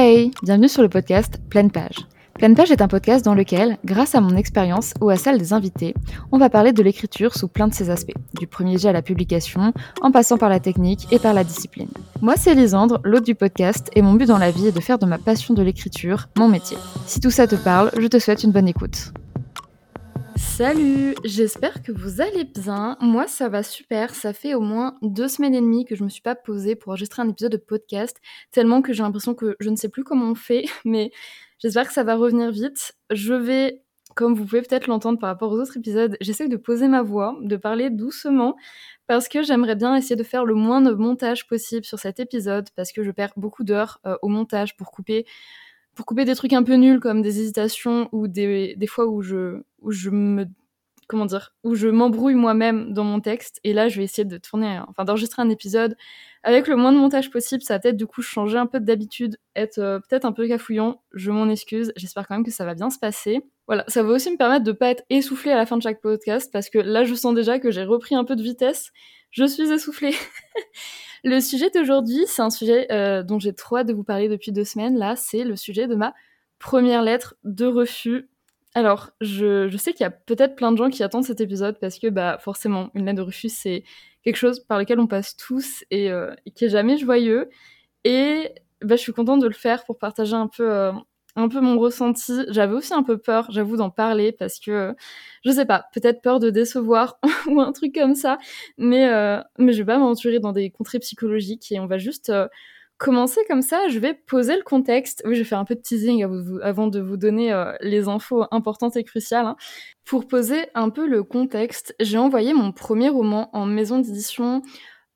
Hey, bienvenue sur le podcast Pleine Page. Pleine Page est un podcast dans lequel, grâce à mon expérience ou à celle des invités, on va parler de l'écriture sous plein de ses aspects, du premier jet à la publication, en passant par la technique et par la discipline. Moi, c'est Lisandre, l'hôte du podcast, et mon but dans la vie est de faire de ma passion de l'écriture mon métier. Si tout ça te parle, je te souhaite une bonne écoute. Salut, j'espère que vous allez bien. Moi, ça va super. Ça fait au moins deux semaines et demie que je me suis pas posée pour enregistrer un épisode de podcast, tellement que j'ai l'impression que je ne sais plus comment on fait, mais j'espère que ça va revenir vite. Je vais, comme vous pouvez peut-être l'entendre par rapport aux autres épisodes, j'essaie de poser ma voix, de parler doucement, parce que j'aimerais bien essayer de faire le moins de montage possible sur cet épisode, parce que je perds beaucoup d'heures euh, au montage pour couper pour couper des trucs un peu nuls comme des hésitations ou des, des fois où je, où je me comment dire où je m'embrouille moi-même dans mon texte. Et là je vais essayer de tourner enfin d'enregistrer un épisode avec le moins de montage possible. Ça va peut-être du coup changer un peu d'habitude être euh, peut-être un peu cafouillant. Je m'en excuse. J'espère quand même que ça va bien se passer. Voilà. Ça va aussi me permettre de pas être essoufflé à la fin de chaque podcast parce que là je sens déjà que j'ai repris un peu de vitesse. Je suis essoufflée Le sujet d'aujourd'hui, c'est un sujet euh, dont j'ai trop hâte de vous parler depuis deux semaines. Là, c'est le sujet de ma première lettre de refus. Alors, je, sais qu'il y a peut-être plein de gens qui attendent cet épisode parce que, bah, forcément, une lettre de refus, c'est quelque chose par lequel on passe tous et, euh, qui est jamais joyeux. Et bah, je suis contente de le faire pour partager un peu euh, un peu mon ressenti. J'avais aussi un peu peur, j'avoue, d'en parler parce que je sais pas, peut-être peur de décevoir ou un truc comme ça. Mais euh, mais je vais pas m'aventurer dans des contrées psychologiques et on va juste euh, commencer comme ça. Je vais poser le contexte. Oui, je vais faire un peu de teasing avant de vous donner euh, les infos importantes et cruciales. Hein. Pour poser un peu le contexte, j'ai envoyé mon premier roman en maison d'édition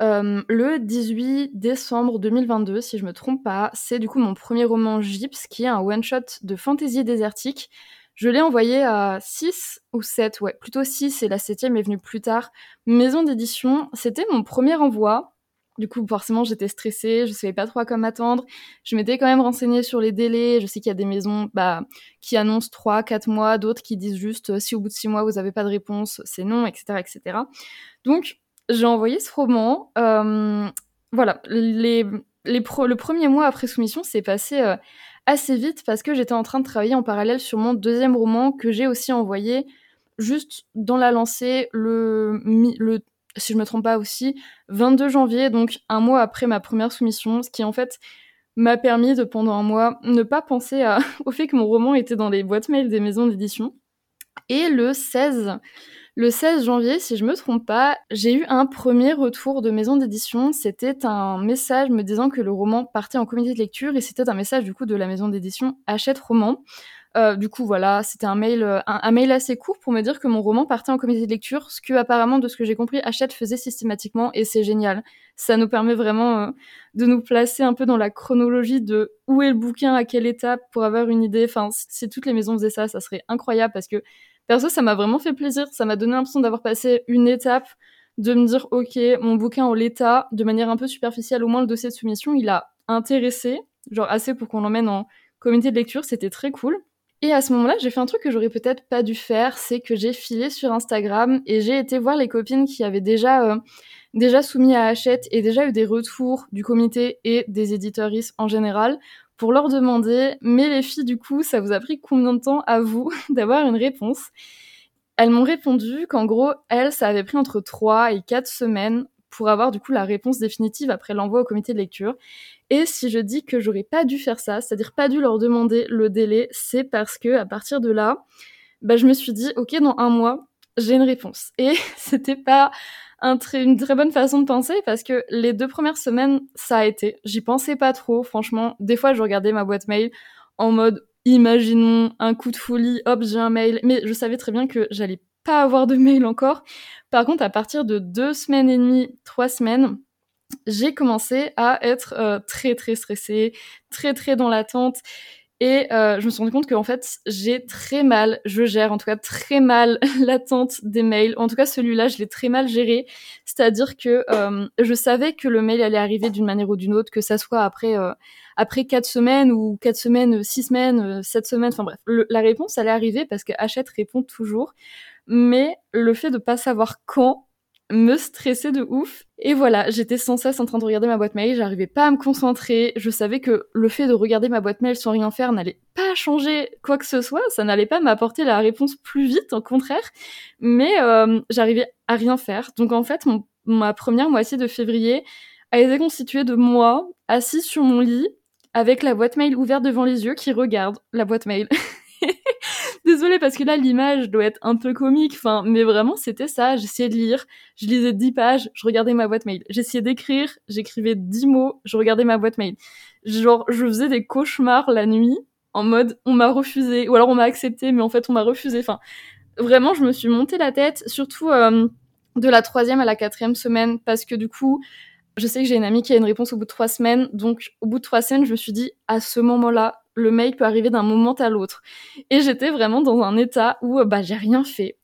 euh, le 18 décembre 2022, si je me trompe pas, c'est du coup mon premier roman Gyps, qui est un one-shot de fantasy désertique. Je l'ai envoyé à 6 ou 7, ouais, plutôt 6, et la 7 est venue plus tard. Maison d'édition, c'était mon premier envoi. Du coup, forcément, j'étais stressée, je savais pas trop à quoi m'attendre. Je m'étais quand même renseignée sur les délais. Je sais qu'il y a des maisons bah, qui annoncent 3, 4 mois, d'autres qui disent juste euh, si au bout de 6 mois vous n'avez pas de réponse, c'est non, etc., etc. Donc, j'ai envoyé ce roman. Euh, voilà, le premier mois après soumission s'est passé euh, assez vite parce que j'étais en train de travailler en parallèle sur mon deuxième roman que j'ai aussi envoyé juste dans la lancée le, si je me trompe pas aussi 22 janvier donc un mois après ma première soumission ce qui en fait m'a permis de pendant un mois ne pas penser au fait que mon roman était dans les boîtes mail des maisons d'édition et le 16 le 16 janvier, si je me trompe pas, j'ai eu un premier retour de maison d'édition. C'était un message me disant que le roman partait en comité de lecture et c'était un message du coup de la maison d'édition Achète Roman. Euh, du coup, voilà, c'était un mail, euh, un, mail assez court pour me dire que mon roman partait en comité de lecture, ce que apparemment, de ce que j'ai compris, Hachette faisait systématiquement, et c'est génial. Ça nous permet vraiment euh, de nous placer un peu dans la chronologie de où est le bouquin, à quelle étape, pour avoir une idée. Enfin, si toutes les maisons faisaient ça, ça serait incroyable parce que Perso, ça m'a vraiment fait plaisir. Ça m'a donné l'impression d'avoir passé une étape, de me dire, ok, mon bouquin en l'état, de manière un peu superficielle, au moins le dossier de soumission, il a intéressé, genre assez pour qu'on l'emmène en comité de lecture, c'était très cool. Et à ce moment-là, j'ai fait un truc que j'aurais peut-être pas dû faire, c'est que j'ai filé sur Instagram et j'ai été voir les copines qui avaient déjà, euh, déjà soumis à Hachette et déjà eu des retours du comité et des éditeuristes en général pour leur demander Mais les filles, du coup, ça vous a pris combien de temps à vous d'avoir une réponse? Elles m'ont répondu qu'en gros, elles, ça avait pris entre 3 et 4 semaines pour avoir du coup la réponse définitive après l'envoi au comité de lecture. Et si je dis que j'aurais pas dû faire ça, c'est-à-dire pas dû leur demander le délai, c'est parce que à partir de là, bah, je me suis dit, ok, dans un mois, j'ai une réponse. Et c'était pas une très bonne façon de penser parce que les deux premières semaines, ça a été. J'y pensais pas trop, franchement. Des fois, je regardais ma boîte mail en mode, imaginons un coup de folie, hop, j'ai un mail. Mais je savais très bien que j'allais pas avoir de mail encore. Par contre, à partir de deux semaines et demie, trois semaines, j'ai commencé à être euh, très très stressée, très très dans l'attente. Et euh, je me suis rendu compte qu'en fait, j'ai très mal, je gère en tout cas très mal l'attente des mails. En tout cas, celui-là, je l'ai très mal géré. C'est-à-dire que euh, je savais que le mail allait arriver d'une manière ou d'une autre, que ça soit après euh, après quatre semaines ou quatre semaines, six semaines, sept semaines. Enfin bref, la réponse allait arriver parce que Hachette répond toujours. Mais le fait de pas savoir quand, me stressait de ouf. Et voilà, j'étais sans cesse en train de regarder ma boîte mail, j'arrivais pas à me concentrer, je savais que le fait de regarder ma boîte mail sans rien faire n'allait pas changer quoi que ce soit, ça n'allait pas m'apporter la réponse plus vite, au contraire, mais euh, j'arrivais à rien faire. Donc en fait, ma première moitié de février a été constituée de moi, assis sur mon lit, avec la boîte mail ouverte devant les yeux, qui regarde la boîte mail. Désolée parce que là l'image doit être un peu comique, enfin, mais vraiment c'était ça. J'essayais de lire, je lisais 10 pages, je regardais ma boîte mail. J'essayais d'écrire, j'écrivais 10 mots, je regardais ma boîte mail. Genre, je faisais des cauchemars la nuit en mode on m'a refusé ou alors on m'a accepté mais en fait on m'a refusé. Enfin, vraiment je me suis monté la tête, surtout euh, de la troisième à la quatrième semaine parce que du coup je sais que j'ai une amie qui a une réponse au bout de trois semaines, donc au bout de trois semaines, je me suis dit, à ce moment-là, le mail peut arriver d'un moment à l'autre. Et j'étais vraiment dans un état où bah j'ai rien fait.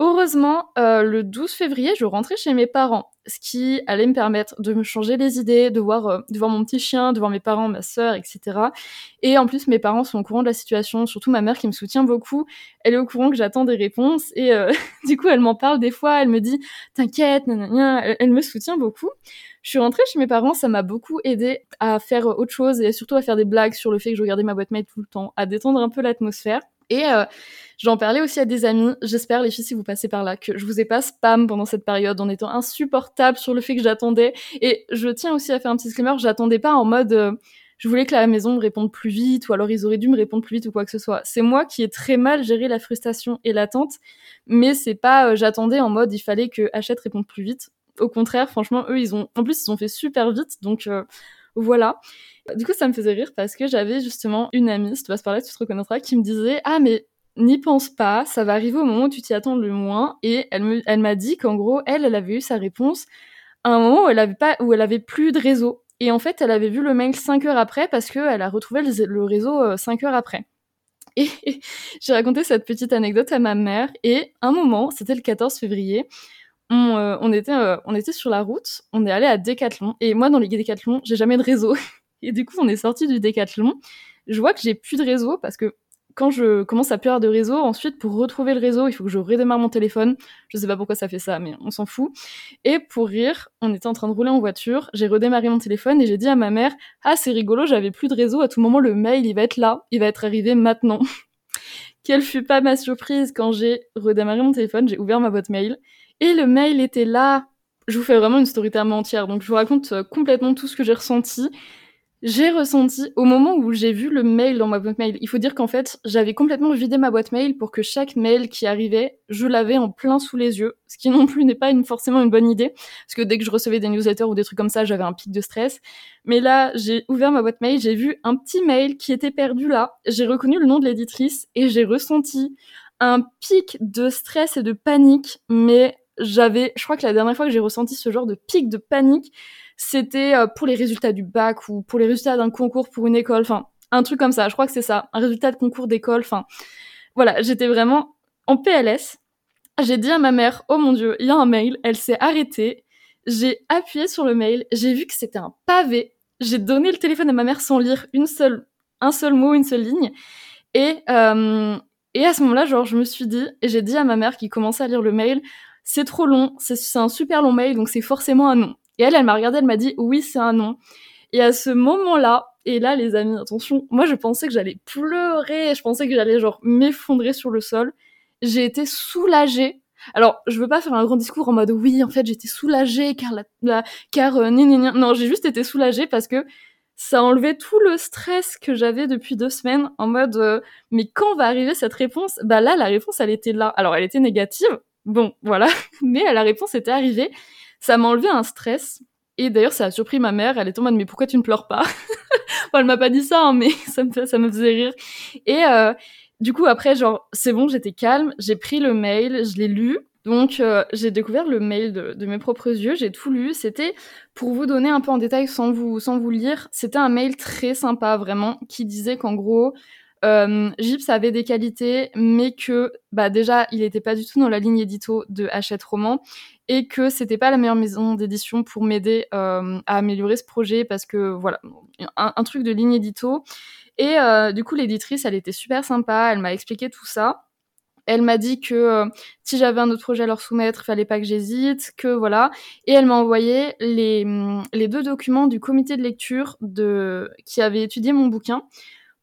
Heureusement, euh, le 12 février, je rentrais chez mes parents, ce qui allait me permettre de me changer les idées, de voir, euh, de voir mon petit chien, de voir mes parents, ma sœur, etc. Et en plus, mes parents sont au courant de la situation, surtout ma mère qui me soutient beaucoup. Elle est au courant que j'attends des réponses et euh, du coup, elle m'en parle des fois. Elle me dit "T'inquiète, elle, elle me soutient beaucoup." Je suis rentrée chez mes parents, ça m'a beaucoup aidé à faire autre chose et surtout à faire des blagues sur le fait que je regardais ma boîte mail tout le temps, à détendre un peu l'atmosphère. Et euh, j'en parlais aussi à des amis. J'espère, les filles, si vous passez par là, que je vous ai pas spam pendant cette période en étant insupportable sur le fait que j'attendais. Et je tiens aussi à faire un petit disclaimer, j'attendais pas en mode euh, je voulais que la maison me réponde plus vite ou alors ils auraient dû me répondre plus vite ou quoi que ce soit. C'est moi qui ai très mal géré la frustration et l'attente, mais c'est pas euh, j'attendais en mode il fallait que Hachette réponde plus vite au contraire, franchement, eux, ils ont, en plus, ils ont fait super vite, donc voilà. Du coup, ça me faisait rire parce que j'avais justement une amie, si tu passes par là, tu te reconnaîtras, qui me disait Ah, mais n'y pense pas, ça va arriver au moment où tu t'y attends le moins. Et elle me, elle m'a dit qu'en gros, elle, elle avait eu sa réponse à un moment où elle avait pas, où elle avait plus de réseau. Et en fait, elle avait vu le mail 5 heures après parce qu'elle a retrouvé le, réseau 5 euh, heures après. Et j'ai raconté cette petite anecdote à ma mère. Et un moment, c'était le 14 février, euh, on, était, euh, on était sur la route, on est allé à Decathlon, et moi dans les Decathlon, j'ai jamais de réseau. Et du coup, on est sorti du Decathlon. Je vois que j'ai plus de réseau parce que quand je commence à plus avoir de réseau, ensuite pour retrouver le réseau, il faut que je redémarre mon téléphone. Je sais pas pourquoi ça fait ça, mais on s'en fout. Et pour rire, on était en train de rouler en voiture, j'ai redémarré mon téléphone et j'ai dit à ma mère "Ah, c'est rigolo, j'avais plus de réseau, à tout moment le mail, il va être là, il va être arrivé maintenant." Quelle fut pas ma surprise quand j'ai redémarré mon téléphone, j'ai ouvert ma boîte mail et le mail était là. Je vous fais vraiment une story entière, donc je vous raconte euh, complètement tout ce que j'ai ressenti. J'ai ressenti au moment où j'ai vu le mail dans ma boîte mail. Il faut dire qu'en fait, j'avais complètement vidé ma boîte mail pour que chaque mail qui arrivait, je l'avais en plein sous les yeux, ce qui non plus n'est pas forcément une bonne idée, parce que dès que je recevais des newsletters ou des trucs comme ça, j'avais un pic de stress. Mais là, j'ai ouvert ma boîte mail, j'ai vu un petit mail qui était perdu là, j'ai reconnu le nom de l'éditrice et j'ai ressenti un pic de stress et de panique, mais j'avais, je crois que la dernière fois que j'ai ressenti ce genre de pic de panique, c'était euh, pour les résultats du bac ou pour les résultats d'un concours pour une école, enfin un truc comme ça. Je crois que c'est ça, un résultat de concours d'école. Enfin, voilà, j'étais vraiment en PLS. J'ai dit à ma mère, oh mon dieu, il y a un mail. Elle s'est arrêtée. J'ai appuyé sur le mail. J'ai vu que c'était un pavé. J'ai donné le téléphone à ma mère sans lire une seule, un seul mot, une seule ligne. Et euh, et à ce moment-là, genre, je me suis dit, et j'ai dit à ma mère qui commençait à lire le mail, c'est trop long, c'est un super long mail, donc c'est forcément un nom. Et elle, elle m'a regardé, elle m'a dit, oui, c'est un nom. Et à ce moment-là, et là, les amis, attention, moi, je pensais que j'allais pleurer, je pensais que j'allais, genre, m'effondrer sur le sol. J'ai été soulagée. Alors, je veux pas faire un grand discours en mode, oui, en fait, j'étais soulagée, car la, car, euh, non, j'ai juste été soulagée parce que ça a enlevé tout le stress que j'avais depuis deux semaines en mode euh, mais quand va arriver cette réponse? Bah là, la réponse, elle était là. Alors, elle était négative, Bon, voilà. Mais la réponse était arrivée. Ça m'a enlevé un stress. Et d'ailleurs, ça a surpris ma mère. Elle est en mode, mais pourquoi tu ne pleures pas? Bon, Elle m'a pas dit ça, hein, mais ça me, faisait rire. Et euh, du coup, après, genre, c'est bon, j'étais calme. J'ai pris le mail, je l'ai lu. Donc, euh, j'ai découvert le mail de, de mes propres yeux. J'ai tout lu. C'était, pour vous donner un peu en détail sans vous, sans vous lire, c'était un mail très sympa, vraiment, qui disait qu'en gros, euh, Gips avait des qualités, mais que bah déjà il n'était pas du tout dans la ligne édito de Hachette Roman et que c'était pas la meilleure maison d'édition pour m'aider euh, à améliorer ce projet parce que voilà un, truc de ligne édito et euh, du coup l'éditrice elle était super sympa, elle m'a expliqué tout ça Elle m'a dit que euh, si j'avais un autre projet à leur soumettre, fallait pas que j'hésite, que voilà. Et elle m'a envoyé les, les deux documents du comité de lecture de qui avait étudié mon bouquin.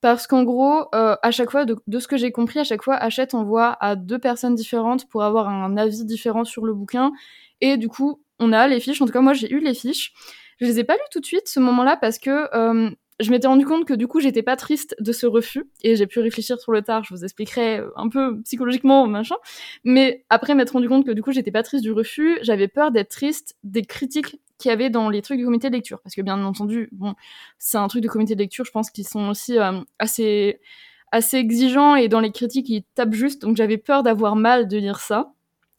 Parce qu'en gros, euh, à chaque fois, de, ce que j'ai compris, à chaque fois, Hachette envoie à deux personnes différentes pour avoir un avis différent sur le bouquin. Et du coup, on a les fiches. En tout cas, moi, j'ai eu les fiches. Je les ai pas lues tout de suite, ce moment-là, parce que euh, je m'étais rendu compte que du coup, j'étais pas triste de ce refus et j'ai pu réfléchir sur le tard. Je vous expliquerai un peu psychologiquement, machin. Mais après m'être rendu compte que du coup, j'étais pas triste du refus, j'avais peur d'être triste des critiques qu'il y avait dans les trucs du comité de lecture. Parce que bien entendu, bon, c'est un truc de comité de lecture, je pense qu'ils sont aussi euh, assez, assez exigeants et dans les critiques, ils tapent juste. Donc j'avais peur d'avoir mal de lire ça.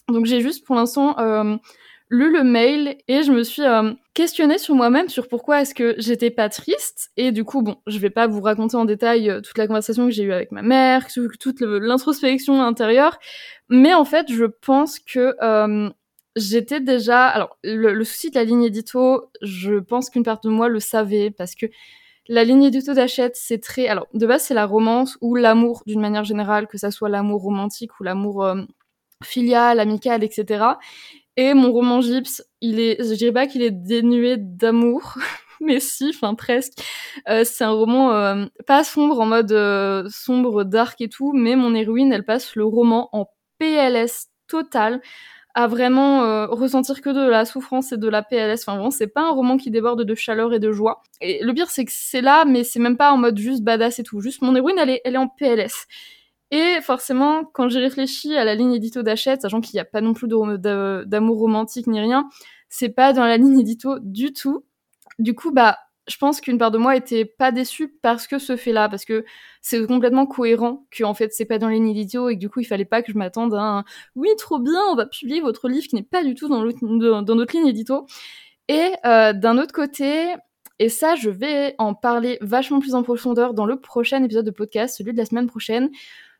Donc j'ai juste pour l'instant euh, lu le mail et je me suis euh, questionnée sur moi-même sur pourquoi est-ce que j'étais pas triste. Et du coup, bon, je vais pas vous raconter en détail euh, toute la conversation que j'ai eue avec ma mère, toute l'introspection intérieure, mais en fait, je pense que euh, j'étais déjà. Alors, le, souci de la ligne édito, je pense qu'une part de moi le savait parce que la ligne édito d'Achette, c'est très. Alors, de base, c'est la romance ou l'amour d'une manière générale, que ça soit l'amour romantique ou l'amour filial, amical, etc. Et mon roman Gyps, il est, je dirais pas qu'il est dénué d'amour, mais si, enfin presque. Euh, c'est un roman euh, pas sombre en mode euh, sombre, dark et tout, mais mon héroïne, elle passe le roman en PLS total, à vraiment ressentir que de la souffrance et de la PLS. Enfin vraiment, c'est pas un roman qui déborde de chaleur et de joie. Et le pire, c'est que c'est là, mais c'est même pas en mode juste badass et tout. Juste mon héroïne, elle est, elle est en PLS. Et forcément, quand j'ai réfléchi à la ligne édito d'Achette, sachant qu'il n'y a pas non plus d'amour romantique ni rien, c'est pas dans la ligne édito du tout. Du coup, bah, je pense qu'une part de moi était pas déçue parce que ce fait-là, parce que c'est complètement cohérent que en fait c'est pas dans édito et que du coup il fallait pas que je m'attende à un oui trop bien, on va publier votre livre qui n'est pas du tout dans, dans notre ligne édito. Et euh, d'un autre côté, et ça, je vais en parler vachement plus en profondeur dans le prochain épisode de podcast, celui de la semaine prochaine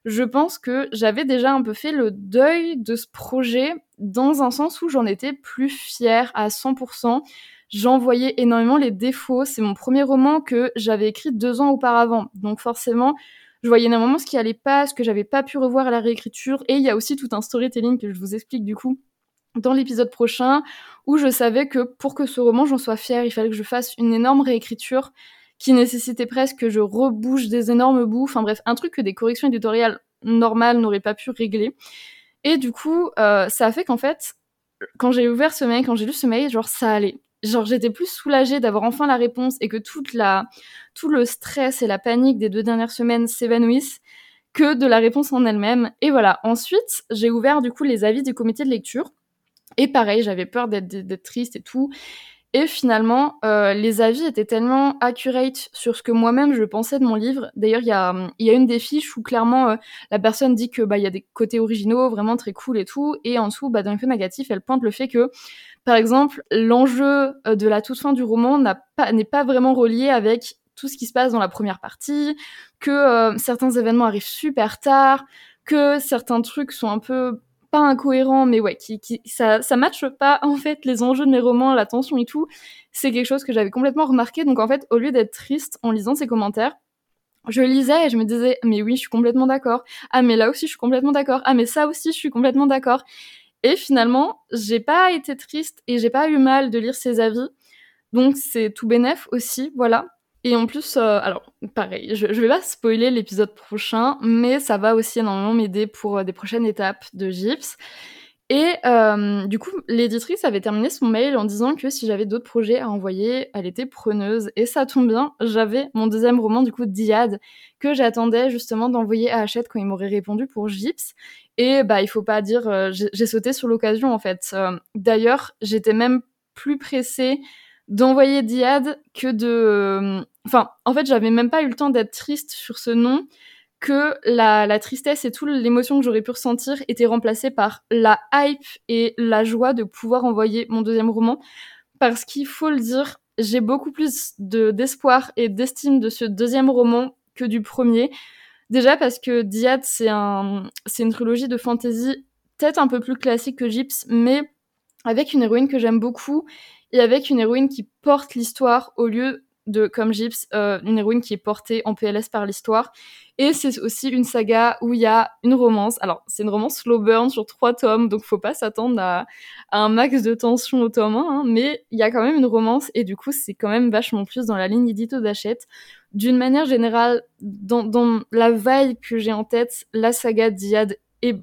je pense que j'avais déjà un peu fait le deuil de ce projet dans un sens où j'en étais plus fière à 100%. J'en voyais énormément les défauts. C'est mon premier roman que j'avais écrit deux ans auparavant. Donc forcément, je voyais énormément ce qui allait pas, ce que j'avais pas pu revoir à la réécriture. Et il y a aussi tout un storytelling que je vous explique du coup dans l'épisode prochain, où je savais que pour que ce roman j'en sois fière, il fallait que je fasse une énorme réécriture qui nécessitait presque que je rebouche des énormes bouts. Enfin bref, un truc que des corrections éditoriales normales n'auraient pas pu régler. Et du coup, euh, ça a fait qu'en fait, quand j'ai ouvert ce mail, quand j'ai lu ce mail, genre ça allait. Genre j'étais plus soulagée d'avoir enfin la réponse et que toute la, tout le stress et la panique des deux dernières semaines s'évanouissent que de la réponse en elle-même. Et voilà. Ensuite, j'ai ouvert du coup les avis du comité de lecture. Et pareil, j'avais peur d'être triste et tout. Et finalement, euh, les avis étaient tellement accurate sur ce que moi-même je pensais de mon livre. D'ailleurs, il y a, y a une des fiches où clairement euh, la personne dit que bah il y a des côtés originaux vraiment très cool et tout, et en dessous, bah, dans peu négatif, elle pointe le fait que, par exemple, l'enjeu euh, de la toute fin du roman n'a pas n'est pas vraiment relié avec tout ce qui se passe dans la première partie, que certains événements arrivent super tard, que certains trucs sont un peu pas incohérent, mais ouais, qui, qui ça, ça matche pas en fait les enjeux de mes romans, la tension et tout. C'est quelque chose que j'avais complètement remarqué. Donc en fait, au lieu d'être triste en lisant ces commentaires, je lisais et je me disais, mais oui, je suis complètement d'accord. Ah, mais là aussi, je suis complètement d'accord. Ah, mais ça aussi, je suis complètement d'accord. Et finalement, j'ai pas été triste et j'ai pas eu mal de lire ces avis. Donc c'est tout bénef aussi, voilà. Et en plus, euh, alors pareil, je, je vais pas spoiler l'épisode prochain, mais ça va aussi énormément m'aider pour euh, des prochaines étapes de Gyps. Et euh, du coup, l'éditrice avait terminé son mail en disant que si j'avais d'autres projets à envoyer, elle était preneuse. Et ça tombe bien, j'avais mon deuxième roman, du coup, Diade, que j'attendais justement d'envoyer à Hachette quand il m'aurait répondu pour Gyps. Et bah, il faut pas dire, j'ai sauté sur l'occasion en fait. D'ailleurs, j'étais même plus pressée d'envoyer Diade que de... Euh, enfin, en fait, j'avais même pas eu le temps d'être triste sur ce nom, que la, la tristesse et toute l'émotion que j'aurais pu ressentir était remplacée par la hype et la joie de pouvoir envoyer mon deuxième roman. Parce qu'il faut le dire, j'ai beaucoup plus de d'espoir et d'estime de ce deuxième roman que du premier. Déjà parce que Diade, c'est un, une trilogie de fantasy peut-être un peu plus classique que Gyps, mais avec une héroïne que j'aime beaucoup et avec une héroïne qui porte l'histoire au lieu de Comme Gyps, euh, une héroïne qui est portée en PLS par l'histoire. Et c'est aussi une saga où il y a une romance. Alors, c'est une romance slow burn sur trois tomes, donc faut pas s'attendre à, un max de tension au tome 1, hein, mais il y a quand même une romance, et du coup, c'est quand même vachement plus dans la ligne édito d'Achette. D'une manière générale, dans, la vibe que j'ai en tête, la saga d'Iad est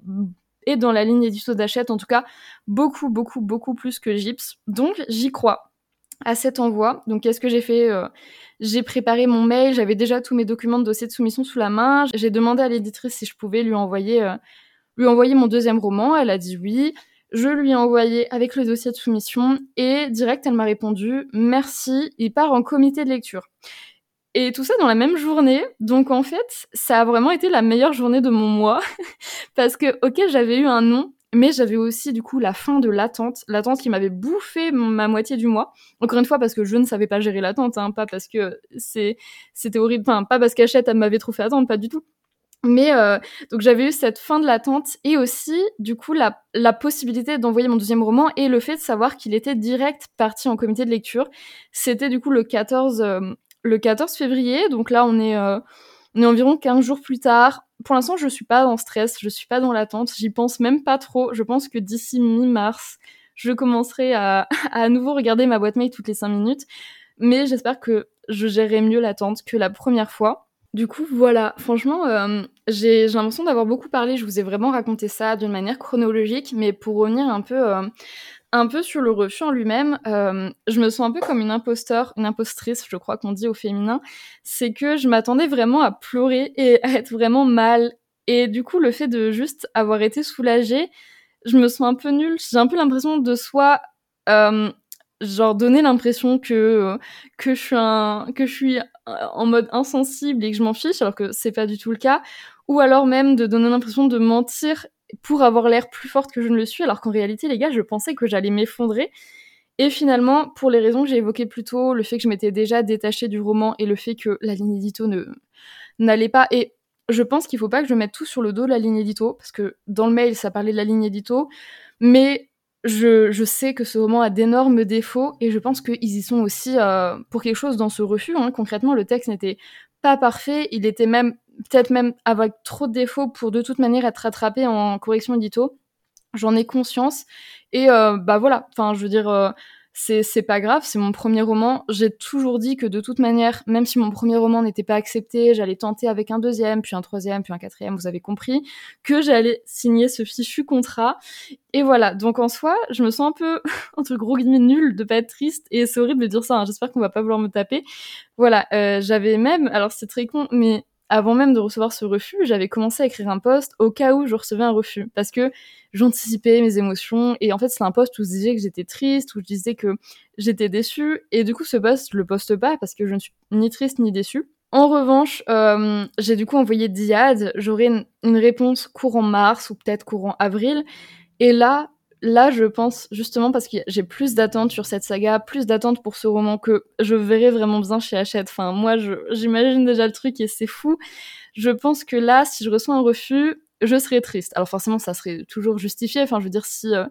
et dans la ligne édito d'Achette, en tout cas, beaucoup, beaucoup, beaucoup plus que Gyps. Donc, j'y crois à cet envoi. Donc, qu'est-ce que j'ai fait euh, J'ai préparé mon mail, j'avais déjà tous mes documents de dossier de soumission sous la main. J'ai demandé à l'éditrice si je pouvais euh, lui envoyer mon deuxième roman. Elle a dit oui. Je lui ai envoyé avec le dossier de soumission et direct, elle m'a répondu merci, il part en comité de lecture. Et tout ça dans la même journée. Donc en fait, ça a vraiment été la meilleure journée de mon mois. Parce que, ok, j'avais eu un nom, mais j'avais aussi du coup la fin de l'attente. L'attente qui m'avait bouffé ma moitié du mois. Encore une fois, parce que je ne savais pas gérer l'attente, hein, pas parce que c'était horrible, enfin, pas parce qu'Achette m'avait trop fait attendre, pas du tout. Mais euh, donc j'avais eu cette fin de l'attente et aussi du coup la, la possibilité d'envoyer mon deuxième roman et le fait de savoir qu'il était direct parti en comité de lecture. C'était du coup le 14 le 14 février. Donc là, on est, euh, environ 15 jours plus tard. Pour l'instant, je suis pas dans stress, je suis pas dans l'attente, j'y pense même pas trop. Je pense que d'ici mi-mars, je commencerai à, à nouveau regarder ma boîte mail toutes les 5 minutes. Mais j'espère que je gérerai mieux l'attente que la première fois. Du coup, voilà, franchement, euh, j'ai l'impression d'avoir beaucoup parlé. Je vous ai vraiment raconté ça d'une manière chronologique, mais pour revenir un peu euh, un peu sur le refus en lui-même, euh, je me sens un peu comme une imposteur, une impostrice, je crois qu'on dit au féminin. C'est que je m'attendais vraiment à pleurer et à être vraiment mal. Et du coup, le fait de juste avoir été soulagée, je me sens un peu nulle. J'ai un peu l'impression de soi, euh, genre donner l'impression que que je suis un, que je suis en mode insensible et que je m'en fiche, alors que c'est pas du tout le cas. Ou alors même de donner l'impression de mentir pour avoir l'air plus forte que je ne le suis, alors qu'en réalité, les gars, je pensais que j'allais m'effondrer. Et finalement, pour les raisons que j'ai évoquées plus tôt, le fait que je m'étais déjà détachée du roman et le fait que la ligne édito ne n'allait pas, et je pense qu'il faut pas que je mette tout sur le dos de la ligne édito, parce que dans le mail, ça parlait de la ligne édito, mais je, je sais que ce roman a d'énormes défauts, et je pense qu'ils y sont aussi euh, pour quelque chose dans ce refus. Hein. Concrètement, le texte n'était pas parfait, il était même peut-être même avec trop de défauts pour de toute manière être rattrapé en correction édito. J'en ai conscience. Et euh, bah voilà, enfin je veux dire, euh, c'est pas grave, c'est mon premier roman. J'ai toujours dit que de toute manière, même si mon premier roman n'était pas accepté, j'allais tenter avec un deuxième, puis un troisième, puis un quatrième, vous avez compris, que j'allais signer ce fichu contrat. Et voilà, donc en soi, je me sens un peu, entre gros guillemets, nulle de pas être triste, et c'est horrible de dire ça, hein. j'espère qu'on va pas vouloir me taper. Voilà, euh, j'avais même, alors c'est très con, mais avant même de recevoir ce refus, j'avais commencé à écrire un post au cas où je recevais un refus, parce que j'anticipais mes émotions, et en fait c'est un post où je disais que j'étais triste, où je disais que j'étais déçue, et du coup ce post je le poste pas parce que je ne suis ni triste ni déçue. En revanche, euh, j'ai du coup envoyé Diad, j'aurai une, une réponse courant mars ou peut-être courant avril, et là là, je pense justement parce que j'ai plus d'attentes sur cette saga, plus d'attentes pour ce roman que je verrai vraiment bien chez Hachette. Enfin, moi, j'imagine déjà le truc et c'est fou. Je pense que là, si je reçois un refus, je serais triste. Alors forcément, ça serait toujours justifié. Enfin, je veux dire, si euh,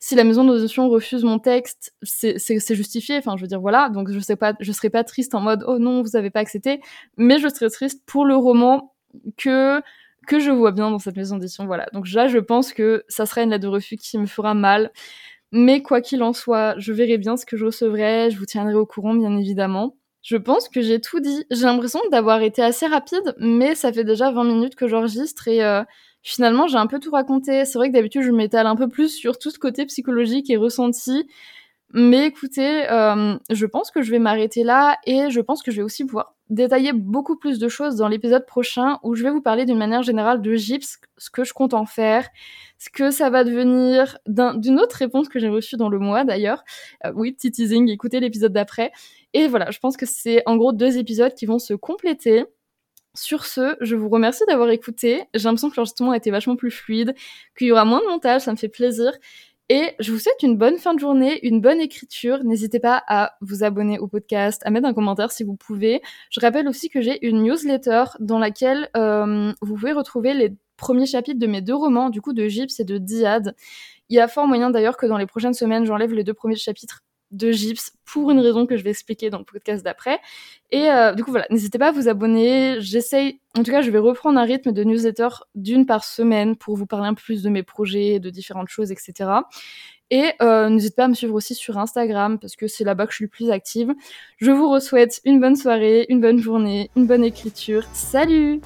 si la maison d'audition refuse mon texte, c'est justifié. Enfin, je veux dire, voilà. Donc, je sais pas, je serais pas triste en mode, oh non, vous avez pas accepté. Mais je serais triste pour le roman que que je vois bien dans cette maison d'édition. Voilà. Donc là, je pense que ça sera une lettre de refus qui me fera mal. Mais quoi qu'il en soit, je verrai bien ce que je recevrai. Je vous tiendrai au courant, bien évidemment. Je pense que j'ai tout dit. J'ai l'impression d'avoir été assez rapide, mais ça fait déjà 20 minutes que j'enregistre et euh, finalement j'ai un peu tout raconté. C'est vrai que d'habitude je m'étale un peu plus sur tout ce côté psychologique et ressenti. Mais écoutez, euh, je pense que je vais m'arrêter là et je pense que je vais aussi pouvoir détailler beaucoup plus de choses dans l'épisode prochain où je vais vous parler d'une manière générale de Gyps, ce que je compte en faire, ce que ça va devenir, d'une autre réponse que j'ai reçue dans le mois d'ailleurs. Euh, oui, petit teasing, écoutez l'épisode d'après. Et voilà, je pense que c'est en gros deux épisodes qui vont se compléter. Sur ce, je vous remercie d'avoir écouté. J'ai l'impression que l'enregistrement a été vachement plus fluide, qu'il y aura moins de montage, ça me fait plaisir. Et je vous souhaite une bonne fin de journée, une bonne écriture. N'hésitez pas à vous abonner au podcast, à mettre un commentaire si vous pouvez. Je rappelle aussi que j'ai une newsletter dans laquelle euh, vous pouvez retrouver les premiers chapitres de mes deux romans, du coup de Gyps et de Diad. Il y a fort moyen d'ailleurs que dans les prochaines semaines, j'enlève les deux premiers chapitres de gypse pour une raison que je vais expliquer dans le podcast d'après. Et euh, du coup, voilà, n'hésitez pas à vous abonner. J'essaye, en tout cas, je vais reprendre un rythme de newsletter d'une par semaine pour vous parler un peu plus de mes projets, de différentes choses, etc. Et euh, n'hésitez pas à me suivre aussi sur Instagram parce que c'est là-bas que je suis le plus active. Je vous souhaite une bonne soirée, une bonne journée, une bonne écriture. Salut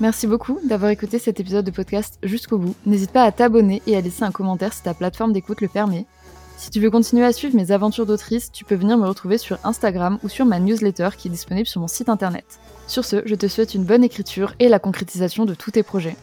Merci beaucoup d'avoir écouté cet épisode de podcast jusqu'au bout. N'hésite pas à t'abonner et à laisser un commentaire si ta plateforme d'écoute le permet. Si tu veux continuer à suivre mes aventures d'autrice, tu peux venir me retrouver sur Instagram ou sur ma newsletter qui est disponible sur mon site internet. Sur ce, je te souhaite une bonne écriture et la concrétisation de tous tes projets.